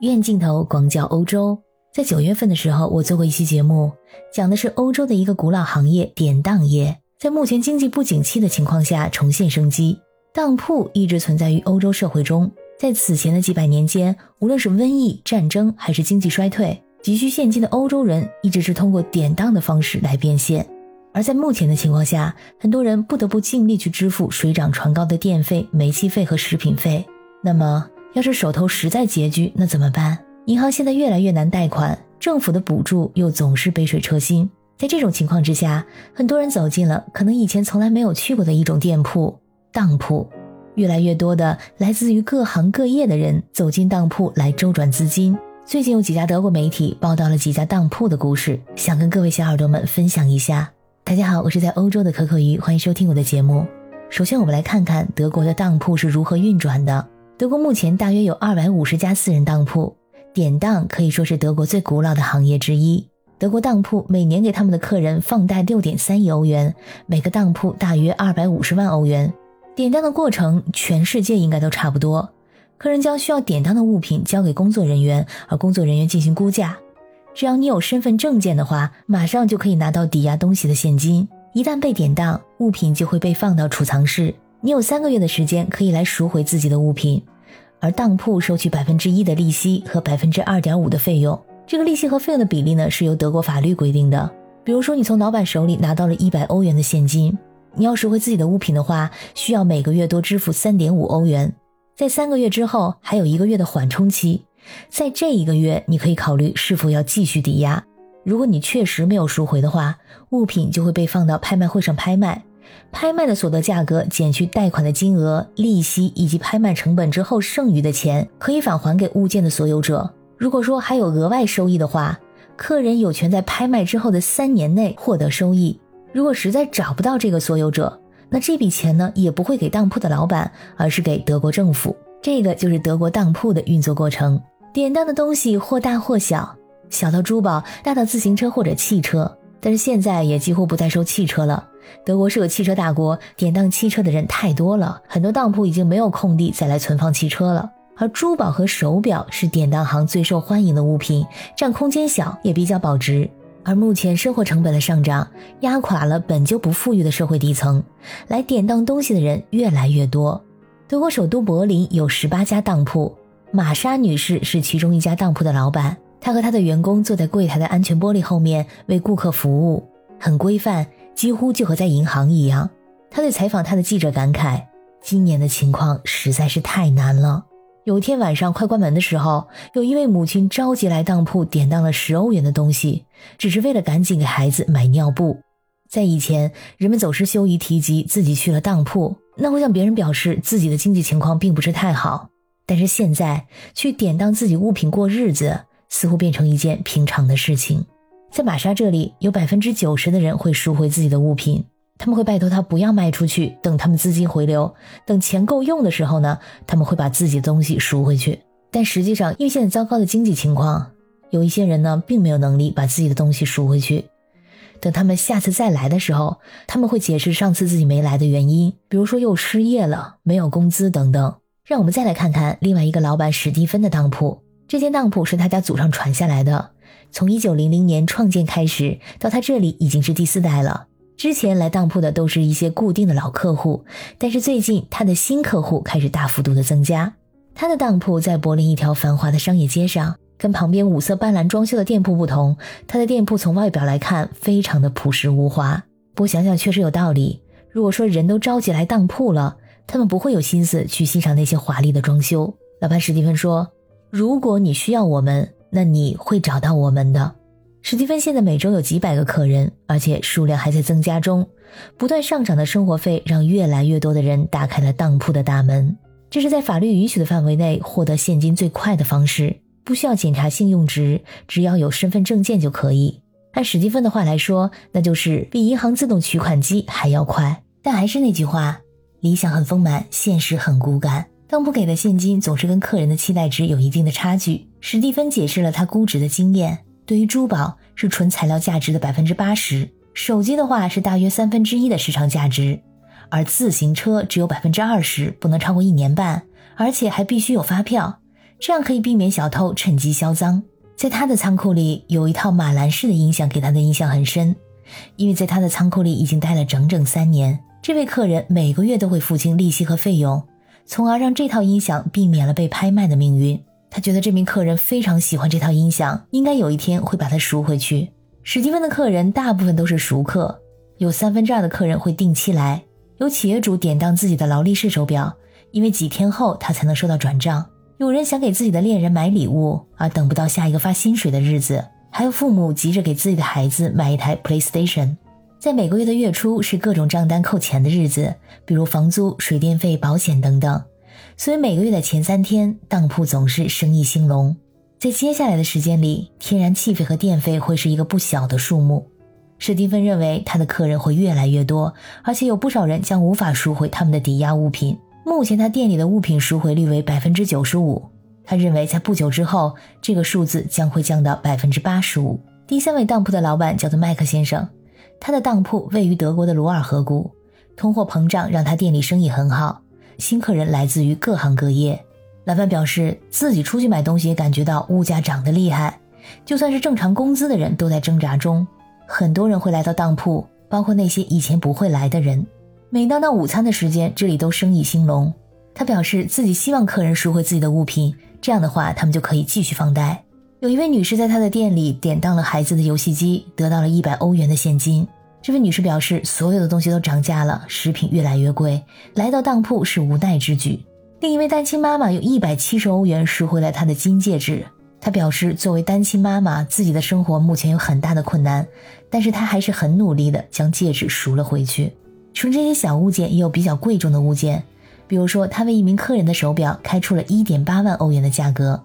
院镜头广角欧洲，在九月份的时候，我做过一期节目，讲的是欧洲的一个古老行业——典当业，在目前经济不景气的情况下重现生机。当铺一直存在于欧洲社会中，在此前的几百年间，无论是瘟疫、战争还是经济衰退，急需现金的欧洲人一直是通过典当的方式来变现。而在目前的情况下，很多人不得不尽力去支付水涨船高的电费、煤气费和食品费。那么，要是手头实在拮据，那怎么办？银行现在越来越难贷款，政府的补助又总是杯水车薪。在这种情况之下，很多人走进了可能以前从来没有去过的一种店铺——当铺。越来越多的来自于各行各业的人走进当铺来周转资金。最近有几家德国媒体报道了几家当铺的故事，想跟各位小耳朵们分享一下。大家好，我是在欧洲的可可鱼，欢迎收听我的节目。首先，我们来看看德国的当铺是如何运转的。德国目前大约有二百五十家私人当铺，典当可以说是德国最古老的行业之一。德国当铺每年给他们的客人放贷六点三亿欧元，每个当铺大约二百五十万欧元。典当的过程，全世界应该都差不多。客人将需要典当的物品交给工作人员，而工作人员进行估价。只要你有身份证件的话，马上就可以拿到抵押东西的现金。一旦被典当，物品就会被放到储藏室。你有三个月的时间可以来赎回自己的物品，而当铺收取百分之一的利息和百分之二点五的费用。这个利息和费用的比例呢，是由德国法律规定的。比如说，你从老板手里拿到了一百欧元的现金，你要赎回自己的物品的话，需要每个月多支付三点五欧元。在三个月之后，还有一个月的缓冲期，在这一个月，你可以考虑是否要继续抵押。如果你确实没有赎回的话，物品就会被放到拍卖会上拍卖。拍卖的所得价格减去贷款的金额、利息以及拍卖成本之后，剩余的钱可以返还给物件的所有者。如果说还有额外收益的话，客人有权在拍卖之后的三年内获得收益。如果实在找不到这个所有者，那这笔钱呢也不会给当铺的老板，而是给德国政府。这个就是德国当铺的运作过程。典当的东西或大或小，小到珠宝，大到自行车或者汽车。但是现在也几乎不再收汽车了。德国是个汽车大国，典当汽车的人太多了，很多当铺已经没有空地再来存放汽车了。而珠宝和手表是典当行最受欢迎的物品，占空间小也比较保值。而目前生活成本的上涨压垮了本就不富裕的社会底层，来典当东西的人越来越多。德国首都柏林有十八家当铺，玛莎女士是其中一家当铺的老板，她和她的员工坐在柜台的安全玻璃后面为顾客服务，很规范。几乎就和在银行一样，他对采访他的记者感慨：“今年的情况实在是太难了。”有一天晚上快关门的时候，有一位母亲着急来当铺典当了十欧元的东西，只是为了赶紧给孩子买尿布。在以前，人们总是羞于提及自己去了当铺，那会向别人表示自己的经济情况并不是太好。但是现在，去典当自己物品过日子，似乎变成一件平常的事情。在玛莎这里，有百分之九十的人会赎回自己的物品，他们会拜托他不要卖出去，等他们资金回流，等钱够用的时候呢，他们会把自己的东西赎回去。但实际上，因为现在糟糕的经济情况，有一些人呢，并没有能力把自己的东西赎回去。等他们下次再来的时候，他们会解释上次自己没来的原因，比如说又失业了，没有工资等等。让我们再来看看另外一个老板史蒂芬的当铺，这间当铺是他家祖上传下来的。从一九零零年创建开始，到他这里已经是第四代了。之前来当铺的都是一些固定的老客户，但是最近他的新客户开始大幅度的增加。他的当铺在柏林一条繁华的商业街上，跟旁边五色斑斓装修的店铺不同，他的店铺从外表来看非常的朴实无华。不过想想确实有道理。如果说人都着急来当铺了，他们不会有心思去欣赏那些华丽的装修。老板史蒂芬说：“如果你需要我们。”那你会找到我们的。史蒂芬现在每周有几百个客人，而且数量还在增加中。不断上涨的生活费让越来越多的人打开了当铺的大门。这是在法律允许的范围内获得现金最快的方式，不需要检查信用值，只要有身份证件就可以。按史蒂芬的话来说，那就是比银行自动取款机还要快。但还是那句话，理想很丰满，现实很骨感。当铺给的现金总是跟客人的期待值有一定的差距。史蒂芬解释了他估值的经验：对于珠宝是纯材料价值的百分之八十，手机的话是大约三分之一的市场价值，而自行车只有百分之二十，不能超过一年半，而且还必须有发票。这样可以避免小偷趁机销赃。在他的仓库里有一套马兰式的音响，给他的印象很深，因为在他的仓库里已经待了整整三年。这位客人每个月都会付清利息和费用，从而让这套音响避免了被拍卖的命运。他觉得这名客人非常喜欢这套音响，应该有一天会把它赎回去。史蒂芬的客人大部分都是熟客，有三分之二的客人会定期来。有企业主典当自己的劳力士手表，因为几天后他才能收到转账。有人想给自己的恋人买礼物，而等不到下一个发薪水的日子。还有父母急着给自己的孩子买一台 PlayStation。在每个月的月初是各种账单扣钱的日子，比如房租、水电费、保险等等。所以每个月的前三天，当铺总是生意兴隆。在接下来的时间里，天然气费和电费会是一个不小的数目。史蒂芬认为他的客人会越来越多，而且有不少人将无法赎回他们的抵押物品。目前他店里的物品赎回率为百分之九十五，他认为在不久之后，这个数字将会降到百分之八十五。第三位当铺的老板叫做麦克先生，他的当铺位于德国的鲁尔河谷，通货膨胀让他店里生意很好，新客人来自于各行各业。老板表示自己出去买东西也感觉到物价涨得厉害，就算是正常工资的人都在挣扎中。很多人会来到当铺，包括那些以前不会来的人。每当到午餐的时间，这里都生意兴隆。他表示自己希望客人赎回自己的物品，这样的话他们就可以继续放贷。有一位女士在她的店里典当了孩子的游戏机，得到了一百欧元的现金。这位女士表示，所有的东西都涨价了，食品越来越贵，来到当铺是无奈之举。另一位单亲妈妈用一百七十欧元赎回了她的金戒指。她表示，作为单亲妈妈，自己的生活目前有很大的困难，但是她还是很努力的将戒指赎了回去。除了这些小物件，也有比较贵重的物件，比如说，她为一名客人的手表开出了一点八万欧元的价格。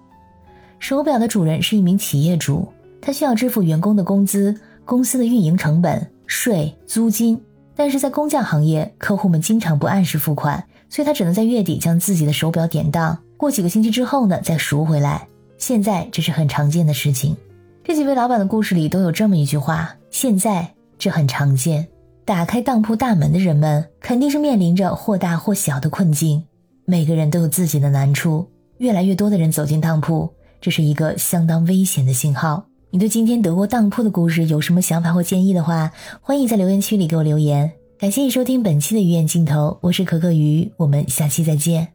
手表的主人是一名企业主，他需要支付员工的工资、公司的运营成本、税、租金，但是在工匠行业，客户们经常不按时付款，所以他只能在月底将自己的手表典当，过几个星期之后呢，再赎回来。现在这是很常见的事情，这几位老板的故事里都有这么一句话：现在这很常见。打开当铺大门的人们肯定是面临着或大或小的困境，每个人都有自己的难处。越来越多的人走进当铺，这是一个相当危险的信号。你对今天德国当铺的故事有什么想法或建议的话，欢迎在留言区里给我留言。感谢你收听本期的鱼眼镜头，我是可可鱼，我们下期再见。